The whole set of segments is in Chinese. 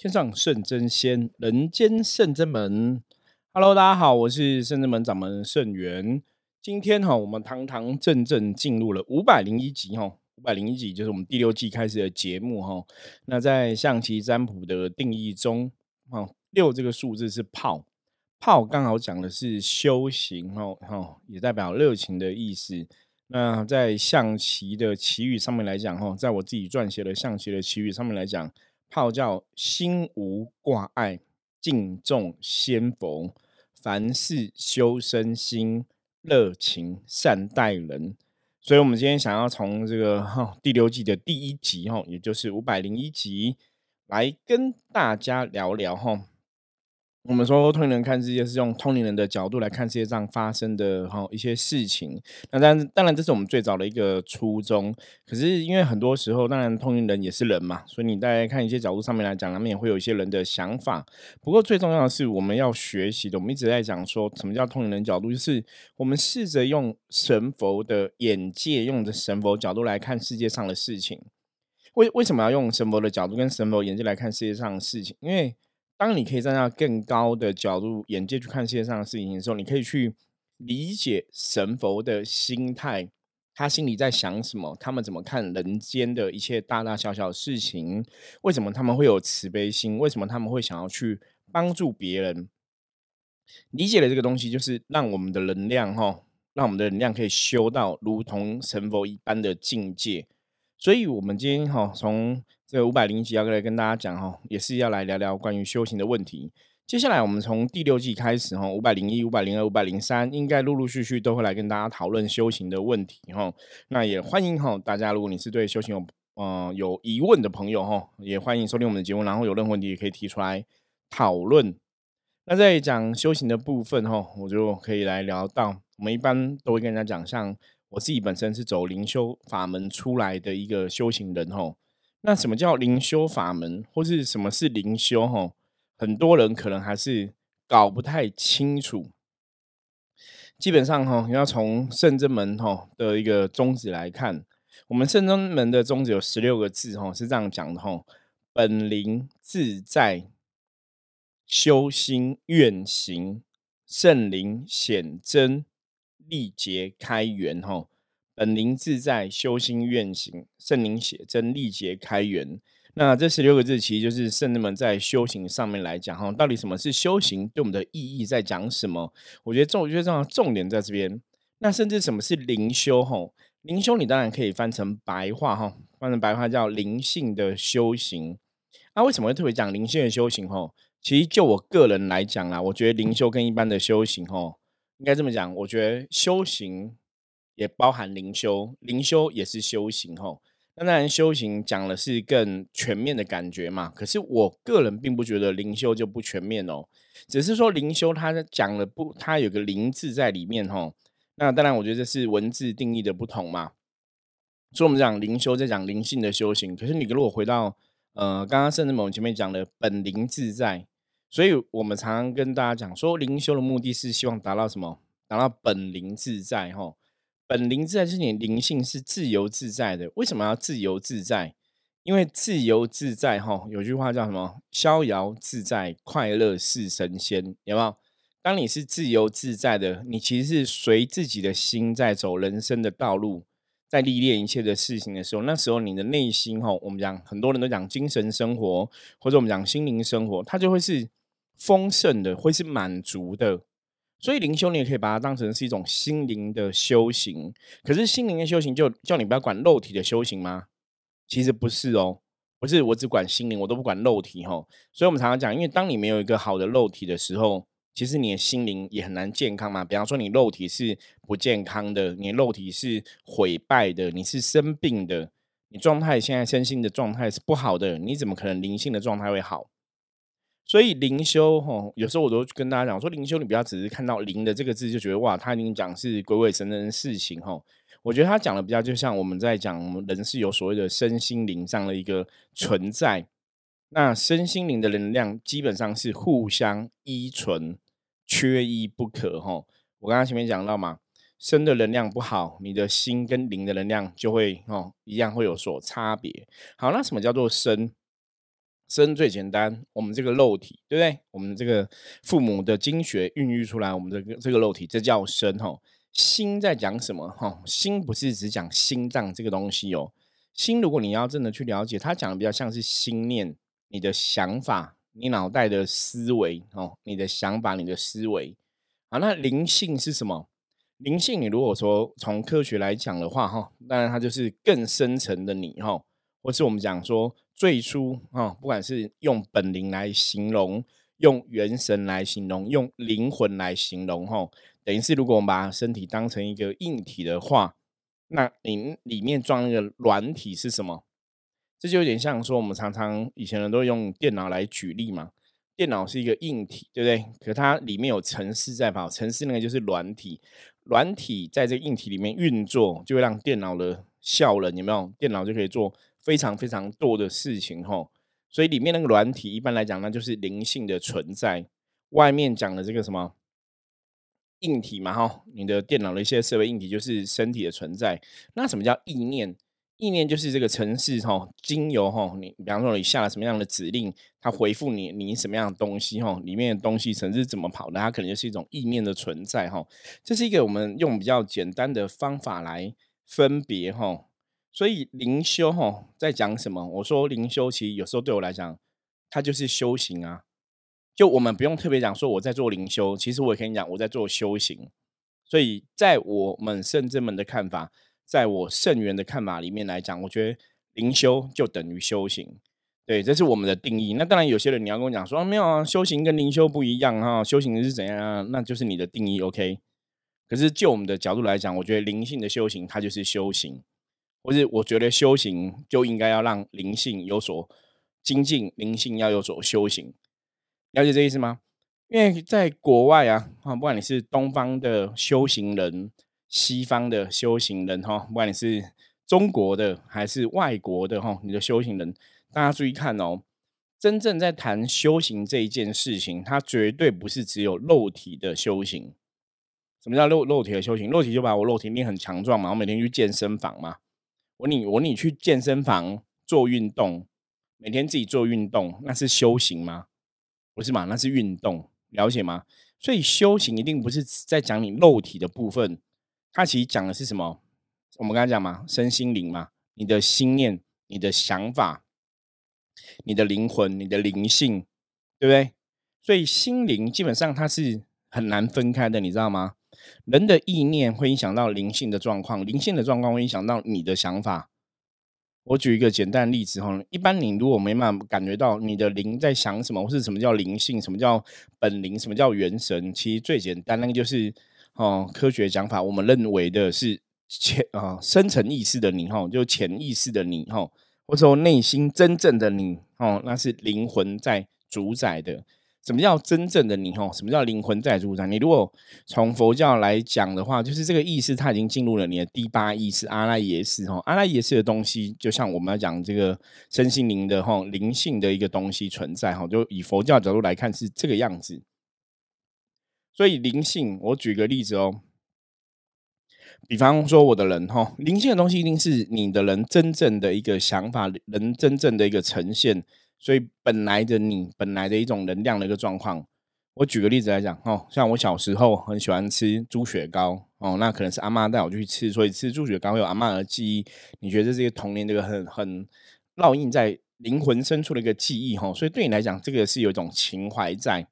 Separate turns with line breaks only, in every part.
天上圣真仙，人间圣真门。Hello，大家好，我是圣真门掌门圣元。今天哈，我们堂堂正正进入了五百零一集哈，五百零一集就是我们第六季开始的节目哈。那在象棋占卜的定义中，哈，六这个数字是炮，炮刚好讲的是修行哈，哈，也代表热情的意思。那在象棋的棋语上面来讲哈，在我自己撰写的象棋的棋语上面来讲。号叫心无挂碍，敬重先佛，凡事修身心，热情善待人。所以，我们今天想要从这个哈第六季的第一集哈，也就是五百零一集，来跟大家聊聊哈。我们说通灵人看世界是用通灵人的角度来看世界上发生的哈一些事情。那当然，当然这是我们最早的一个初衷。可是因为很多时候，当然通灵人也是人嘛，所以你大家看一些角度上面来讲，他们也会有一些人的想法。不过最重要的是，我们要学习的，我们一直在讲说什么叫通灵人角度，就是我们试着用神佛的眼界，用着神佛角度来看世界上的事情。为为什么要用神佛的角度跟神佛眼界来看世界上的事情？因为当你可以站在更高的角度、眼界去看世界上的事情的时候，你可以去理解神佛的心态，他心里在想什么，他们怎么看人间的一切大大小小的事情，为什么他们会有慈悲心，为什么他们会想要去帮助别人？理解了这个东西，就是让我们的能量哈，让我们的能量可以修到如同神佛一般的境界。所以，我们今天哈从这五百零集要来跟大家讲哈，也是要来聊聊关于修行的问题。接下来，我们从第六季开始哈，五百零一、五百零二、五百零三，应该陆陆续续都会来跟大家讨论修行的问题哈。那也欢迎哈大家，如果你是对修行有呃有疑问的朋友哈，也欢迎收听我们的节目，然后有任何问题也可以提出来讨论。那在讲修行的部分哈，我就可以来聊到，我们一般都会跟人家讲像。我自己本身是走灵修法门出来的一个修行人吼，那什么叫灵修法门，或是什么是灵修吼？很多人可能还是搞不太清楚。基本上哈，要从圣真门哈的一个宗旨来看，我们圣真门的宗旨有十六个字哈，是这样讲的哈：本灵自在，修心愿行，圣灵显真。历劫开源，哈，本灵自在，修心愿行，圣灵写真，历劫开源。那这十六个字，其实就是圣人们在修行上面来讲，哈，到底什么是修行？对我们的意义在讲什么？我觉得重，我觉得重要重点在这边。那甚至什么是灵修？哈，灵修你当然可以翻成白话，哈，翻成白话叫灵性的修行。那为什么会特别讲灵性的修行？哈，其实就我个人来讲啦，我觉得灵修跟一般的修行，哈。应该这么讲，我觉得修行也包含灵修，灵修也是修行吼。那当然，修行讲的是更全面的感觉嘛。可是我个人并不觉得灵修就不全面哦，只是说灵修它讲了不，它有个灵字在里面吼。那当然，我觉得这是文字定义的不同嘛。所以我们讲灵修在讲灵性的修行，可是你如果回到呃刚刚甚至某前面讲的本灵自在。所以我们常常跟大家讲说，灵修的目的是希望达到什么？达到本灵自在，吼。本灵自在就是你灵性是自由自在的。为什么要自由自在？因为自由自在，哈，有句话叫什么？逍遥自在，快乐是神仙。有没有？当你是自由自在的，你其实是随自己的心在走人生的道路，在历练一切的事情的时候，那时候你的内心，哈，我们讲很多人都讲精神生活，或者我们讲心灵生活，它就会是。丰盛的会是满足的，所以灵修你也可以把它当成是一种心灵的修行。可是心灵的修行就叫你不要管肉体的修行吗？其实不是哦，不是我只管心灵，我都不管肉体哈。所以我们常常讲，因为当你没有一个好的肉体的时候，其实你的心灵也很难健康嘛。比方说你肉体是不健康的，你肉体是毁败的，你是生病的，你状态现在身心的状态是不好的，你怎么可能灵性的状态会好？所以灵修哈，有时候我都跟大家讲说，灵修你不要只是看到“灵”的这个字就觉得哇，他已经讲是鬼鬼神神的事情哈。我觉得他讲的比较就像我们在讲，我们人是有所谓的身心灵这样的一个存在。那身心灵的能量基本上是互相依存，缺一不可哈。我刚刚前面讲到嘛，身的能量不好，你的心跟灵的能量就会哦一样会有所差别。好，那什么叫做身？生最简单，我们这个肉体，对不对？我们这个父母的精血孕育出来，我们的这个肉体，这叫生吼。心在讲什么？哈，心不是只讲心脏这个东西哦。心，如果你要真的去了解，它讲的比较像是心念，你的想法，你脑袋的思维哦，你的想法，你的思维。好，那灵性是什么？灵性，你如果说从科学来讲的话，哈，当然它就是更深层的你，哈，或是我们讲说最初，哈，不管是用本灵来形容，用元神来形容，用灵魂来形容，哈，等于是如果我们把身体当成一个硬体的话，那你里面装那个软体是什么？这就有点像说我们常常以前人都用电脑来举例嘛。电脑是一个硬体，对不对？可它里面有程式在跑，程式那个就是软体，软体在这个硬体里面运作，就会让电脑的效能有没有？电脑就可以做非常非常多的事情吼。所以里面那个软体，一般来讲，那就是灵性的存在。外面讲的这个什么硬体嘛，哈，你的电脑的一些设备硬体就是身体的存在。那什么叫意念？意念就是这个城市哈，经由哈，你比方说你下了什么样的指令，它回复你你什么样的东西哈，里面的东西城市怎么跑的，它可能就是一种意念的存在哈。这是一个我们用比较简单的方法来分别哈。所以灵修哈在讲什么？我说灵修其实有时候对我来讲，它就是修行啊。就我们不用特别讲说我在做灵修，其实我也可以讲我在做修行。所以在我们圣真们的看法。在我圣元的看法里面来讲，我觉得灵修就等于修行，对，这是我们的定义。那当然，有些人你要跟我讲说没有啊，修行跟灵修不一样哈，修行是怎样啊？那就是你的定义，OK。可是就我们的角度来讲，我觉得灵性的修行它就是修行，或是我觉得修行就应该要让灵性有所精进，灵性要有所修行，了解这意思吗？因为在国外啊，啊，不管你是东方的修行人。西方的修行人哈，不管你是中国的还是外国的哈，你的修行人，大家注意看哦。真正在谈修行这一件事情，它绝对不是只有肉体的修行。什么叫肉肉体的修行？肉体就把我肉体练很强壮嘛，我每天去健身房嘛。我你我你去健身房做运动，每天自己做运动，那是修行吗？不是嘛？那是运动，了解吗？所以修行一定不是在讲你肉体的部分。它其实讲的是什么？我们刚才讲嘛，身心灵嘛，你的心念、你的想法、你的灵魂、你的灵性，对不对？所以心灵基本上它是很难分开的，你知道吗？人的意念会影响到灵性的状况，灵性的状况会影响到你的想法。我举一个简单的例子哈，一般你如果没办法感觉到你的灵在想什么，或是什么叫灵性，什么叫本灵，什么叫元神，其实最简单那个就是。哦，科学讲法，我们认为的是潜啊深层意识的你哈，就潜意识的你哈，或者说内心真正的你哦，那是灵魂在主宰的。什么叫真正的你哈？什么叫灵魂在主宰？你如果从佛教来讲的话，就是这个意识它已经进入了你的第八意识阿赖耶识哈。阿赖耶识的东西，就像我们要讲这个身心灵的哈灵性的一个东西存在哈，就以佛教角度来看是这个样子。所以灵性，我举个例子哦，比方说我的人哈，灵性的东西一定是你的人真正的一个想法，人真正的一个呈现。所以本来的你，本来的一种能量的一个状况。我举个例子来讲哦，像我小时候很喜欢吃猪血糕哦，那可能是阿妈带我去吃，所以吃猪血糕有阿妈的记忆。你觉得这是一个童年这个很很烙印在灵魂深处的一个记忆哈？所以对你来讲，这个是有一种情怀在。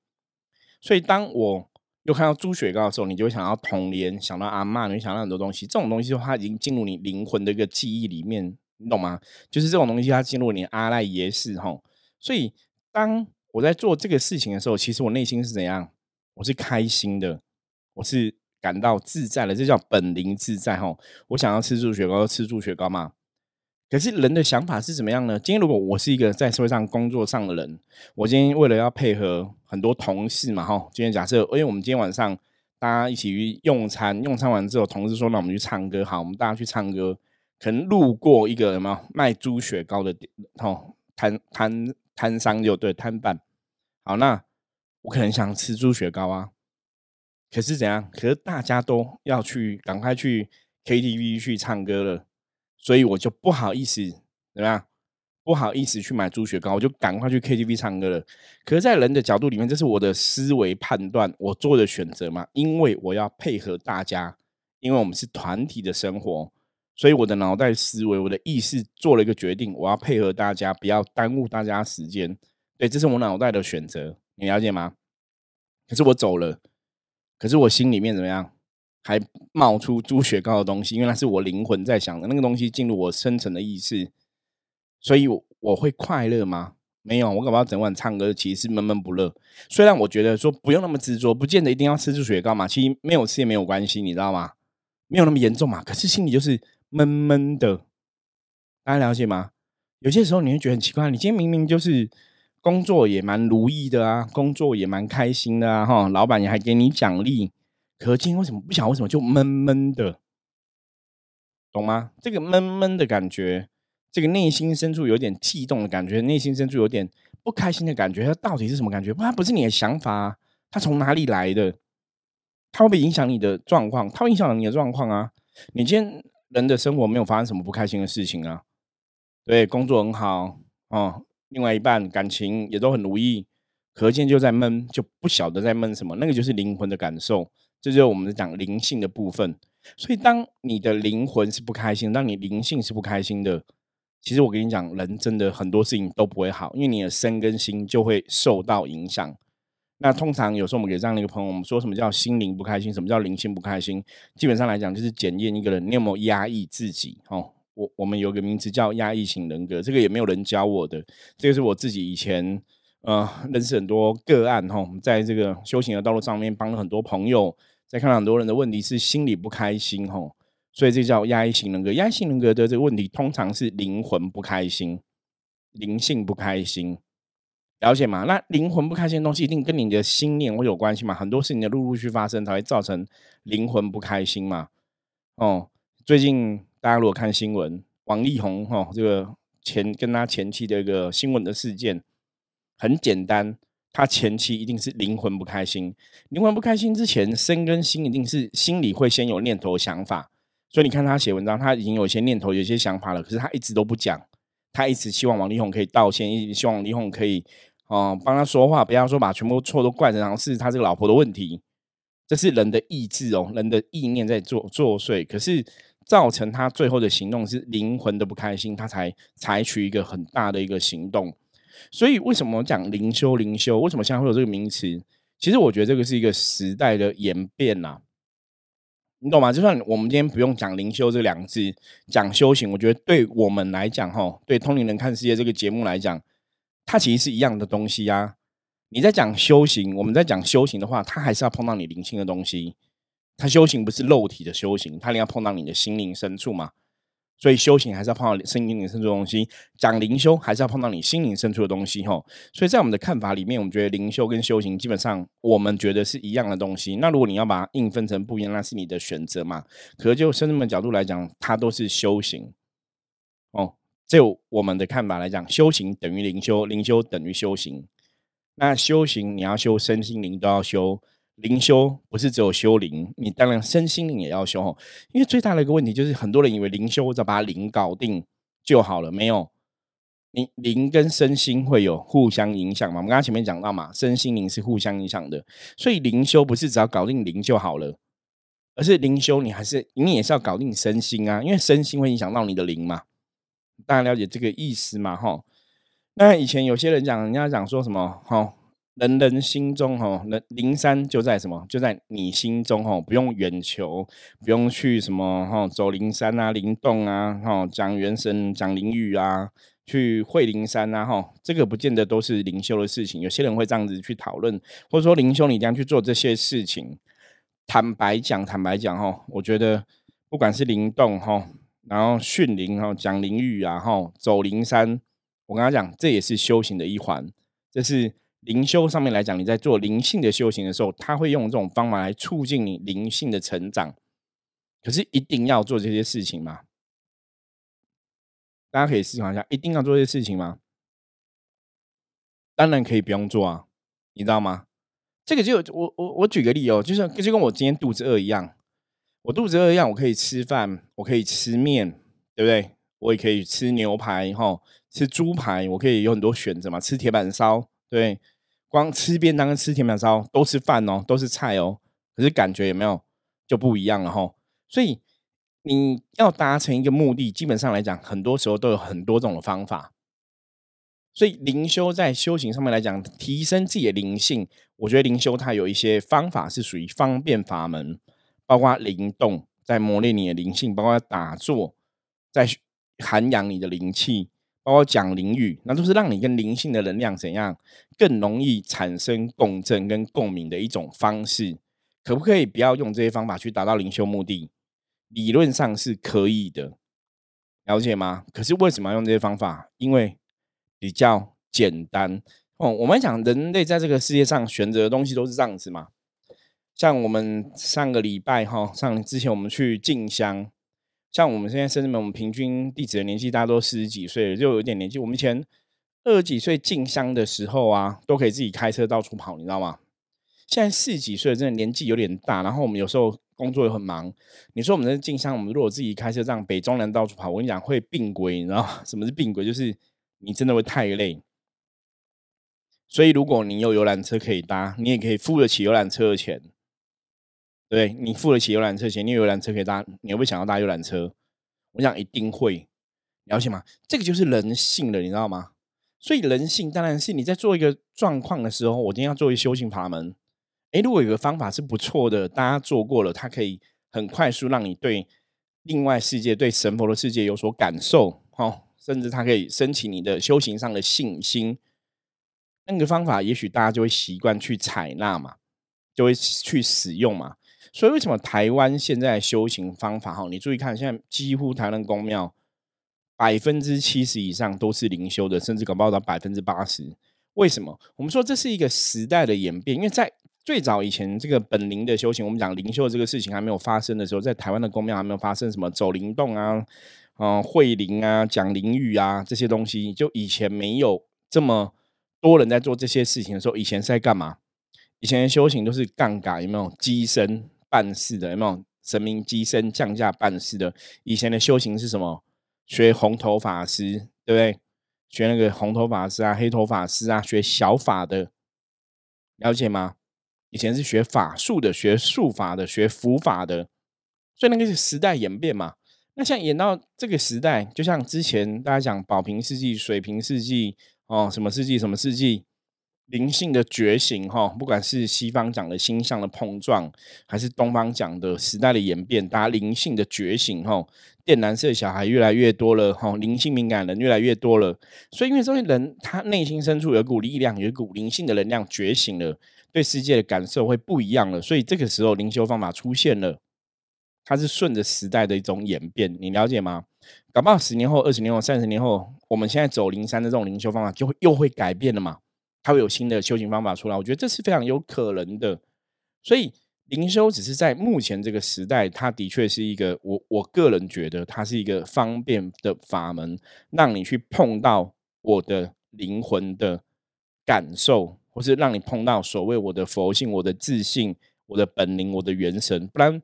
所以当我又看到猪血糕的时候，你就会想到童年，想到阿妈，你会想到很多东西。这种东西的话，它已经进入你灵魂的一个记忆里面，你懂吗？就是这种东西，它进入你阿赖耶识哈。所以，当我在做这个事情的时候，其实我内心是怎样？我是开心的，我是感到自在的，这叫本灵自在哈。我想要吃猪雪糕，吃猪雪糕嘛。可是人的想法是怎么样呢？今天如果我是一个在社会上工作上的人，我今天为了要配合很多同事嘛，哈，今天假设，因为我们今天晚上大家一起去用餐，用餐完之后，同事说那我们去唱歌，好，我们大家去唱歌，可能路过一个什么卖猪雪糕的店，哦，摊摊摊商就对摊贩，好，那我可能想吃猪血糕啊，可是怎样？可是大家都要去赶快去 KTV 去唱歌了。所以我就不好意思，怎么样？不好意思去买猪血糕，我就赶快去 KTV 唱歌了。可是，在人的角度里面，这是我的思维判断，我做的选择嘛？因为我要配合大家，因为我们是团体的生活，所以我的脑袋思维，我的意识做了一个决定，我要配合大家，不要耽误大家时间。对，这是我脑袋的选择，你了解吗？可是我走了，可是我心里面怎么样？还冒出猪血糕的东西，因为那是我灵魂在想的那个东西进入我深层的意识，所以我会快乐吗？没有，我搞不好整晚唱歌其实是闷闷不乐。虽然我觉得说不用那么执着，不见得一定要吃猪血糕嘛，其实没有吃也没有关系，你知道吗？没有那么严重嘛。可是心里就是闷闷的，大家了解吗？有些时候你会觉得很奇怪，你今天明明就是工作也蛮如意的啊，工作也蛮开心的啊，哈，老板也还给你奖励。可今天为什么不想？为什么就闷闷的？懂吗？这个闷闷的感觉，这个内心深处有点悸动的感觉，内心深处有点不开心的感觉，它到底是什么感觉？它不是你的想法，它从哪里来的？它会不会影响你的状况？它会影响你的状况啊！你今天人的生活没有发生什么不开心的事情啊？对，工作很好哦，另外一半感情也都很如意，可见就在闷，就不晓得在闷什么，那个就是灵魂的感受。这就是我们讲灵性的部分，所以当你的灵魂是不开心，当你灵性是不开心的，其实我跟你讲，人真的很多事情都不会好，因为你的身跟心就会受到影响。那通常有时候我们给这样的一个朋友，我们说什么叫心灵不开心，什么叫灵性不开心？基本上来讲，就是检验一个人你有没有压抑自己。哦，我我们有个名词叫压抑型人格，这个也没有人教我的，这个是我自己以前。呃，认识很多个案哈，在这个修行的道路上面帮了很多朋友，在看到很多人的问题是心里不开心哈，所以这叫压抑型人格。压抑型人格的这个问题通常是灵魂不开心，灵性不开心，了解吗？那灵魂不开心的东西一定跟你的心念会有关系嘛？很多事情的陆陆续发生才会造成灵魂不开心嘛？哦，最近大家如果看新闻，王力宏哈这个前跟他前妻的一个新闻的事件。很简单，他前期一定是灵魂不开心，灵魂不开心之前，身跟心一定是心里会先有念头想法，所以你看他写文章，他已经有一些念头、有些想法了，可是他一直都不讲，他一直希望王力宏可以道歉，一直希望王力宏可以哦帮他说话，不要说把全部错都怪成是他这个老婆的问题，这是人的意志哦，人的意念在作作祟，可是造成他最后的行动是灵魂的不开心，他才采取一个很大的一个行动。所以为什么讲灵修？灵修为什么现在会有这个名词？其实我觉得这个是一个时代的演变呐，你懂吗？就算我们今天不用讲灵修这两个字，讲修行，我觉得对我们来讲，哈，对《通灵人看世界》这个节目来讲，它其实是一样的东西呀。你在讲修行，我们在讲修行的话，它还是要碰到你灵性的东西。它修行不是肉体的修行，它一定要碰到你的心灵深处嘛。所以修行还是要碰到心灵深处的东西，讲灵修还是要碰到你心灵深处的东西，吼。所以在我们的看法里面，我们觉得灵修跟修行基本上我们觉得是一样的东西。那如果你要把它硬分成不一样，那是你的选择嘛。可是就深圳的角度来讲，它都是修行。就我们的看法来讲，修行等于灵修，灵修等于修行。那修行你要修身心灵都要修。灵修不是只有修灵，你当然身心灵也要修。因为最大的一个问题就是，很多人以为灵修只要把灵搞定就好了，没有。你灵跟身心会有互相影响嘛？我们刚刚前面讲到嘛，身心灵是互相影响的，所以灵修不是只要搞定灵就好了，而是灵修你还是你也是要搞定身心啊，因为身心会影响到你的灵嘛。大家了解这个意思嘛？哈，那以前有些人讲，人家讲说什么？哈。人人心中哈，那灵山就在什么？就在你心中哈，不用远求，不用去什么哈，走灵山啊、灵洞啊，哈，讲元神、讲灵语啊，去会灵山啊，哈，这个不见得都是灵修的事情。有些人会这样子去讨论，或者说灵修你这样去做这些事情。坦白讲，坦白讲哈，我觉得不管是灵动哈，然后训灵哈，讲灵语啊，哈，走灵山，我跟他讲，这也是修行的一环，这是。灵修上面来讲，你在做灵性的修行的时候，他会用这种方法来促进你灵性的成长。可是一定要做这些事情吗？大家可以思考一下，一定要做这些事情吗？当然可以不用做啊，你知道吗？这个就我我我举个例哦，就是就跟我今天肚子饿一样，我肚子饿一样，我可以吃饭，我可以吃面，对不对？我也可以吃牛排哈，吃猪排，我可以有很多选择嘛。吃铁板烧，对，光吃便当跟吃铁板烧都是饭哦，都是菜哦，可是感觉有没有就不一样了哈。所以你要达成一个目的，基本上来讲，很多时候都有很多种的方法。所以灵修在修行上面来讲，提升自己的灵性，我觉得灵修它有一些方法是属于方便法门，包括灵动在磨练你的灵性，包括打坐在涵养你的灵气，包括讲灵语，那都是让你跟灵性的能量怎样更容易产生共振跟共鸣的一种方式。可不可以不要用这些方法去达到灵修目的？理论上是可以的，了解吗？可是为什么要用这些方法？因为比较简单哦。我们讲人类在这个世界上选择的东西都是这样子嘛。像我们上个礼拜哈，上之前我们去进香，像我们现在甚至，我们平均弟子的年纪大家都四十几岁，就有点年纪。我们以前二十几岁进香的时候啊，都可以自己开车到处跑，你知道吗？现在四十几岁，真的年纪有点大，然后我们有时候工作又很忙。你说我们在进香，我们如果自己开车这样北中南到处跑，我跟你讲会病鬼，你知道 什么是病鬼？就是。你真的会太累，所以如果你有游览车可以搭，你也可以付得起游览车的钱，对你付得起游览车钱，你有游览车可以搭，你会不想要搭游览车？我想一定会，了解吗？这个就是人性的，你知道吗？所以人性当然是你在做一个状况的时候，我今天要做一修行法门。诶，如果有个方法是不错的，大家做过了，它可以很快速让你对另外世界、对神佛的世界有所感受，哦。甚至它可以升起你的修行上的信心，那个方法也许大家就会习惯去采纳嘛，就会去使用嘛。所以为什么台湾现在修行方法哈？你注意看，现在几乎台湾的公庙百分之七十以上都是灵修的，甚至搞不好到百分之八十。为什么？我们说这是一个时代的演变，因为在最早以前，这个本灵的修行，我们讲灵修这个事情还没有发生的时候，在台湾的公庙还没有发生什么走灵动啊。嗯，会灵啊，讲灵语啊，这些东西，就以前没有这么多人在做这些事情的时候，以前是在干嘛？以前的修行都是杠杆，有没有机身办事的？有没有神明机身降价办事的？以前的修行是什么？学红头法师，对不对？学那个红头法师啊，黑头法师啊，学小法的，了解吗？以前是学法术的，学术法的，学符法的，所以那个是时代演变嘛。那像演到这个时代，就像之前大家讲宝瓶世纪、水瓶世纪哦，什么世纪、什么世纪，灵性的觉醒哈，不管是西方讲的星象的碰撞，还是东方讲的时代的演变，大家灵性的觉醒哈，电蓝色小孩越来越多了哈，灵性敏感人越来越多了，所以因为这些人他内心深处有股力量，有一股灵性的能量觉醒了，对世界的感受会不一样了，所以这个时候灵修方法出现了。它是顺着时代的一种演变，你了解吗？搞不好十年后、二十年后、三十年后，我们现在走灵山的这种灵修方法就会又会改变了嘛？它会有新的修行方法出来，我觉得这是非常有可能的。所以灵修只是在目前这个时代，它的确是一个我我个人觉得它是一个方便的法门，让你去碰到我的灵魂的感受，或是让你碰到所谓我的佛性、我的自信、我的本灵、我的元神，不然。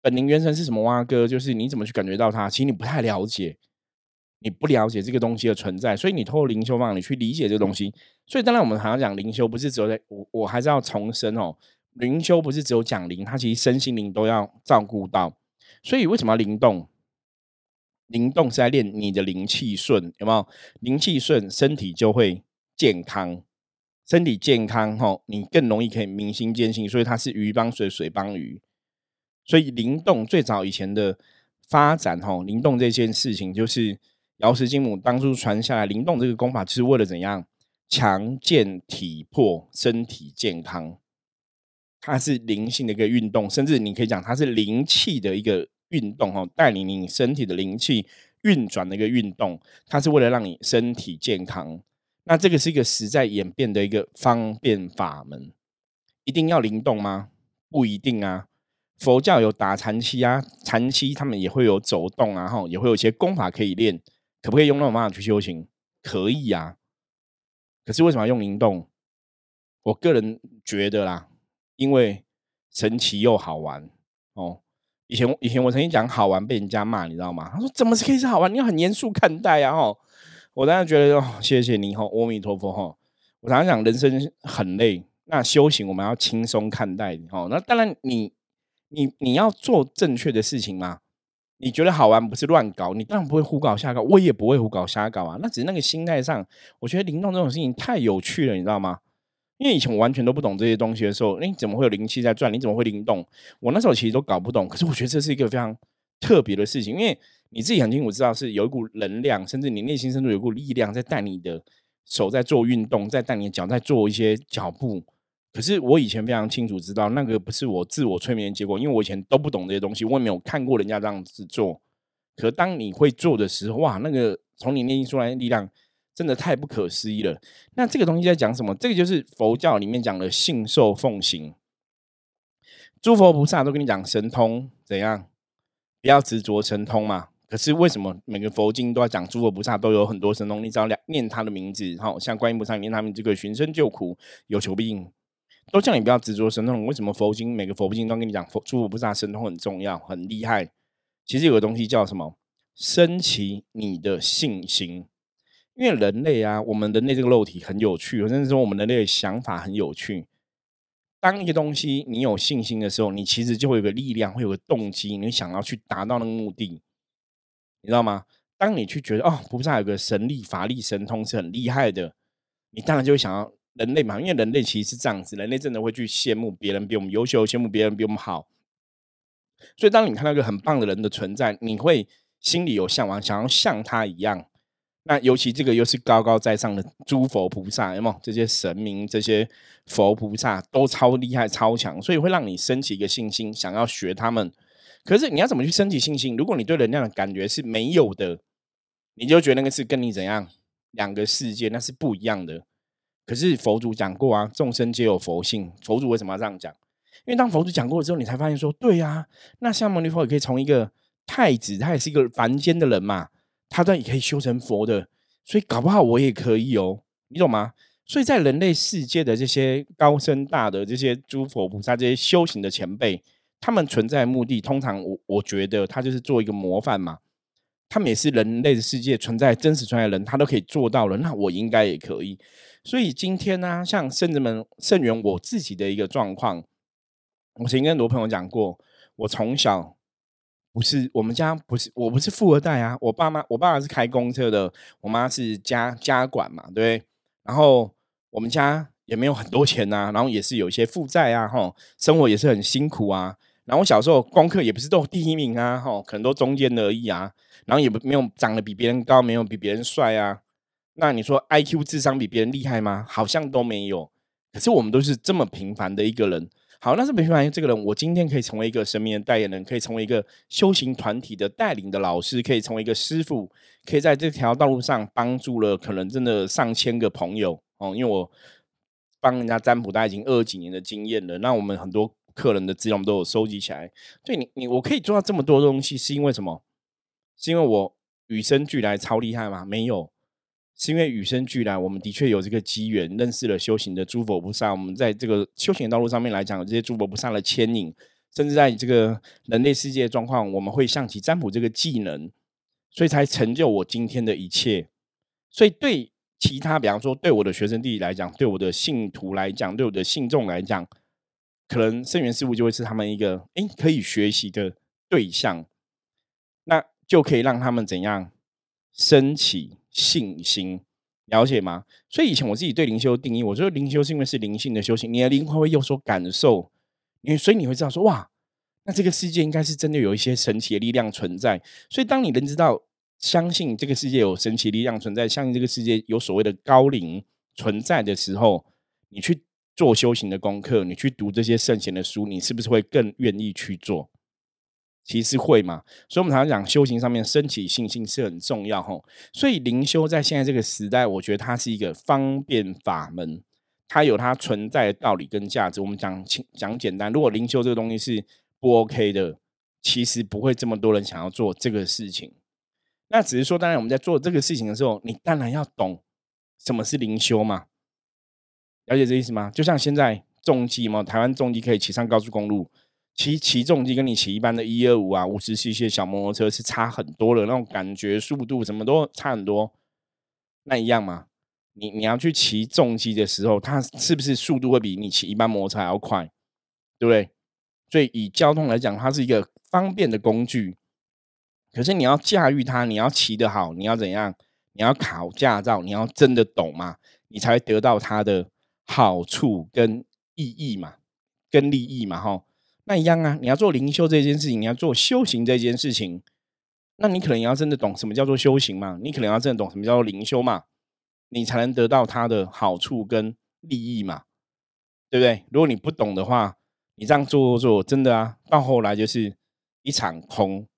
本灵元神是什么？蛙哥就是你怎么去感觉到它？其实你不太了解，你不了解这个东西的存在，所以你透过灵修方法，你去理解这个东西。所以当然我们常常讲灵修，不是只有在我我还是要重申哦，灵修不是只有讲灵，它其实身心灵都要照顾到。所以为什么要灵动？灵动是在练你的灵气顺，有没有？灵气顺，身体就会健康，身体健康哈，你更容易可以明心见性。所以它是鱼帮水，水帮鱼。所以灵动最早以前的发展，哈，灵动这件事情就是瑶池金母当初传下来，灵动这个功法就是为了怎样强健体魄、身体健康。它是灵性的一个运动，甚至你可以讲它是灵气的一个运动，哦，带领你身体的灵气运转的一个运动。它是为了让你身体健康。那这个是一个实在演变的一个方便法门。一定要灵动吗？不一定啊。佛教有打禅期啊，禅期他们也会有走动啊，哈，也会有一些功法可以练，可不可以用那种方法去修行？可以啊。可是为什么要用灵动？我个人觉得啦，因为神奇又好玩哦。以前以前我曾经讲好玩，被人家骂，你知道吗？他说怎么是可以是好玩？你要很严肃看待啊，哦。我当然觉得哦，谢谢你哈，阿弥陀佛哈。我常常讲，人生很累，那修行我们要轻松看待哦。那当然，你你你要做正确的事情嘛。你觉得好玩不是乱搞，你当然不会胡搞瞎搞，我也不会胡搞瞎搞啊。那只是那个心态上，我觉得灵动这种事情太有趣了，你知道吗？因为以前我完全都不懂这些东西的时候，你怎么会有灵气在转？你怎么会灵动？我那时候其实都搞不懂。可是我觉得这是一个非常特别的事情，因为你自己很清楚知道是有一股能量，甚至你内心深处有一股力量在带你的手在做运动，在带你的脚在做一些脚步。可是我以前非常清楚知道，那个不是我自我催眠的结果，因为我以前都不懂这些东西，我也没有看过人家这样子做。可当你会做的时候，哇，那个从你内心出来的力量真的太不可思议了。那这个东西在讲什么？这个就是佛教里面讲的信受奉行。诸佛菩萨都跟你讲神通怎样，不要执着神通嘛。可是为什么每个佛经都要讲诸佛菩萨都有很多神通？你只要念他的名字，好像观音菩萨念他们这个寻声救苦，有求必应。都叫你不要执着神通，为什么佛经每个佛经都跟你讲佛诸佛菩萨神通很重要、很厉害？其实有个东西叫什么？升起你的信心。因为人类啊，我们人类这个肉体很有趣，甚至说我们人类的想法很有趣。当一个东西你有信心的时候，你其实就会有个力量，会有个动机，你想要去达到那个目的，你知道吗？当你去觉得哦，菩萨有个神力、法力、神通是很厉害的，你当然就会想要。人类嘛，因为人类其实是这样子，人类真的会去羡慕别人比我们优秀，羡慕别人比我们好。所以，当你看到一个很棒的人的存在，你会心里有向往，想要像他一样。那尤其这个又是高高在上的诸佛菩萨，有没有？这些神明、这些佛菩萨都超厉害、超强，所以会让你升起一个信心，想要学他们。可是，你要怎么去升起信心？如果你对能量的感觉是没有的，你就觉得那个是跟你怎样两个世界，那是不一样的。可是佛祖讲过啊，众生皆有佛性。佛祖为什么要这样讲？因为当佛祖讲过之后，你才发现说，对呀，那像牟尼佛也可以从一个太子，他也是一个凡间的人嘛，他都也可以修成佛的，所以搞不好我也可以哦，你懂吗？所以在人类世界的这些高深大的这些诸佛菩萨、这些修行的前辈，他们存在的目的，通常我我觉得他就是做一个模范嘛。他们也是人类的世界存在真实存在的人，他都可以做到了，那我应该也可以。所以今天呢，像圣人们、圣源，我自己的一个状况，我曾经跟很多朋友讲过，我从小不是我们家不是我不是富二代啊，我爸妈我爸爸是开公车的，我妈是家家管嘛，对。然后我们家也没有很多钱呐，然后也是有一些负债啊，哈，生活也是很辛苦啊。然后我小时候功课也不是都第一名啊，哈，可能都中间而已啊。然后也不没有长得比别人高，没有比别人帅啊。那你说 I Q 智商比别人厉害吗？好像都没有。可是我们都是这么平凡的一个人。好，那是平凡这个人，我今天可以成为一个神明的代言人，可以成为一个修行团体的带领的老师，可以成为一个师傅，可以在这条道路上帮助了可能真的上千个朋友哦。因为我帮人家占卜，大概已经二十几年的经验了。那我们很多客人的资料都有收集起来。对你，你我可以做到这么多东西，是因为什么？是因为我与生俱来超厉害吗？没有，是因为与生俱来，我们的确有这个机缘，认识了修行的诸佛菩萨。我们在这个修行道路上面来讲，这些诸佛菩萨的牵引，甚至在这个人类世界状况，我们会象棋占卜这个技能，所以才成就我今天的一切。所以对其他，比方说对我的学生弟弟来讲，对我的信徒来讲，对我的信众来讲，可能圣元师傅就会是他们一个诶可以学习的对象。就可以让他们怎样升起信心，了解吗？所以以前我自己对灵修定义，我觉得灵修是因为是灵性的修行，你的灵魂会有所感受，你所以你会知道说哇，那这个世界应该是真的有一些神奇的力量存在。所以当你能知道、相信这个世界有神奇力量存在，相信这个世界有所谓的高灵存在的时候，你去做修行的功课，你去读这些圣贤的书，你是不是会更愿意去做？其实会嘛，所以我们常常讲修行上面升起信心是很重要吼。所以灵修在现在这个时代，我觉得它是一个方便法门，它有它存在的道理跟价值。我们讲讲简单，如果灵修这个东西是不 OK 的，其实不会这么多人想要做这个事情。那只是说，当然我们在做这个事情的时候，你当然要懂什么是灵修嘛，了解这意思吗？就像现在重机嘛，台湾重机可以骑上高速公路。骑骑重机跟你骑一般的一二五啊五十 cc 小摩托车是差很多的，那种感觉速度什么都差很多。那一样嘛。你你要去骑重机的时候，它是不是速度会比你骑一般摩托车还要快？对不对？所以以交通来讲，它是一个方便的工具。可是你要驾驭它，你要骑得好，你要怎样？你要考驾照，你要真的懂嘛，你才会得到它的好处跟意义嘛，跟利益嘛，哈。那一样啊，你要做灵修这件事情，你要做修行这件事情，那你可能也要真的懂什么叫做修行嘛，你可能要真的懂什么叫做灵修嘛。你才能得到它的好处跟利益嘛，对不对？如果你不懂的话，你这样做做真的啊，到后来就是一场空。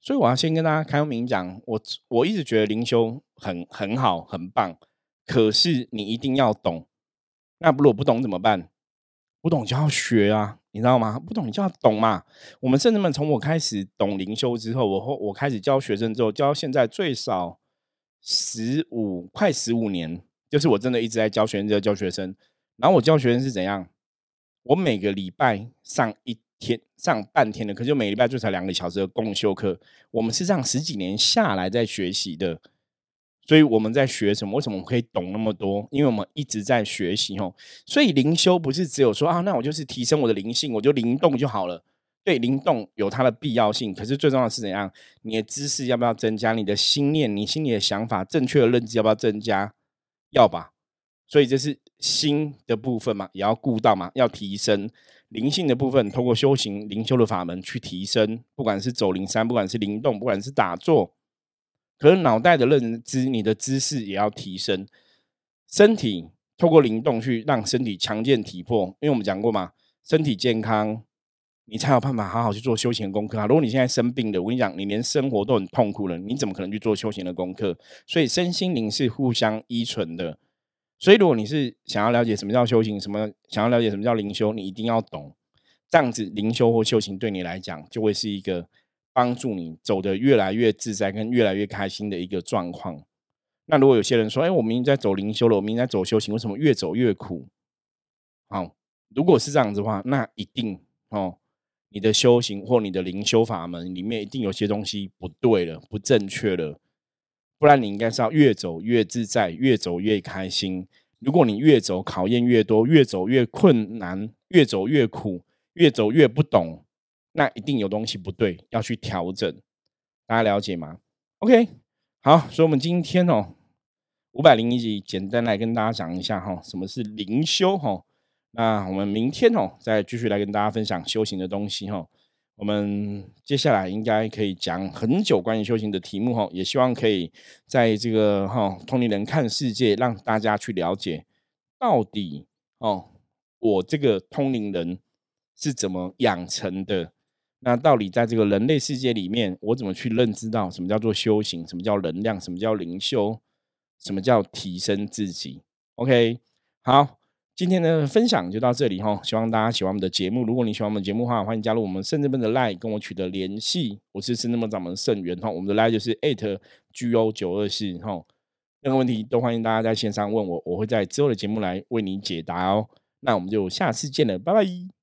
所以我要先跟大家开明讲，我我一直觉得灵修很很好很棒，可是你一定要懂。那如果不懂怎么办？不懂就要学啊，你知道吗？不懂你就要懂嘛。我们甚至们从我开始懂灵修之后，我后我开始教学生之后，教到现在最少。十五快十五年，就是我真的一直在教学生，在教学生。然后我教学生是怎样？我每个礼拜上一天，上半天的课，就每礼拜就才两个小时的共修课。我们是这样十几年下来在学习的，所以我们在学什么？为什么我们可以懂那么多？因为我们一直在学习哦。所以灵修不是只有说啊，那我就是提升我的灵性，我就灵动就好了。对灵动有它的必要性，可是最重要的是怎样？你的知识要不要增加？你的心念、你心里的想法、正确的认知要不要增加？要吧。所以这是心的部分嘛，也要顾到嘛，要提升灵性的部分，通过修行灵修的法门去提升。不管是走灵山，不管是灵动，不管是打坐，可是脑袋的认知、你的知识也要提升。身体透过灵动去让身体强健体魄，因为我们讲过嘛，身体健康。你才有办法好好去做修行功课啊！如果你现在生病的，我跟你讲，你连生活都很痛苦了，你怎么可能去做修行的功课？所以身心灵是互相依存的。所以如果你是想要了解什么叫修行，什么想要了解什么叫灵修，你一定要懂。这样子灵修或修行对你来讲，就会是一个帮助你走得越来越自在跟越来越开心的一个状况。那如果有些人说：“哎，我明明在走灵修了，我明明在走修行，为什么越走越苦？”好，如果是这样子的话，那一定哦。你的修行或你的灵修法门里面，一定有些东西不对了，不正确了，不然你应该是要越走越自在，越走越开心。如果你越走考验越多，越走越困难，越走越苦，越走越不懂，那一定有东西不对，要去调整。大家了解吗？OK，好，所以我们今天哦，五百零一集，简单来跟大家讲一下哈，什么是灵修哈。那我们明天哦，再继续来跟大家分享修行的东西哈。我们接下来应该可以讲很久关于修行的题目哈，也希望可以在这个哈通灵人看世界，让大家去了解到底哦，我这个通灵人是怎么养成的？那到底在这个人类世界里面，我怎么去认知到什么叫做修行？什么叫能量？什么叫灵修？什么叫提升自己？OK，好。今天的分享就到这里哈，希望大家喜欢我们的节目。如果你喜欢我们节目的话，欢迎加入我们圣智门的 Line 跟我取得联系。我是圣智门掌门圣元哈，我们的 Line 就是 at g o 九二四哈。任何问题都欢迎大家在线上问我，我会在之后的节目来为你解答哦。那我们就下次见了，拜拜。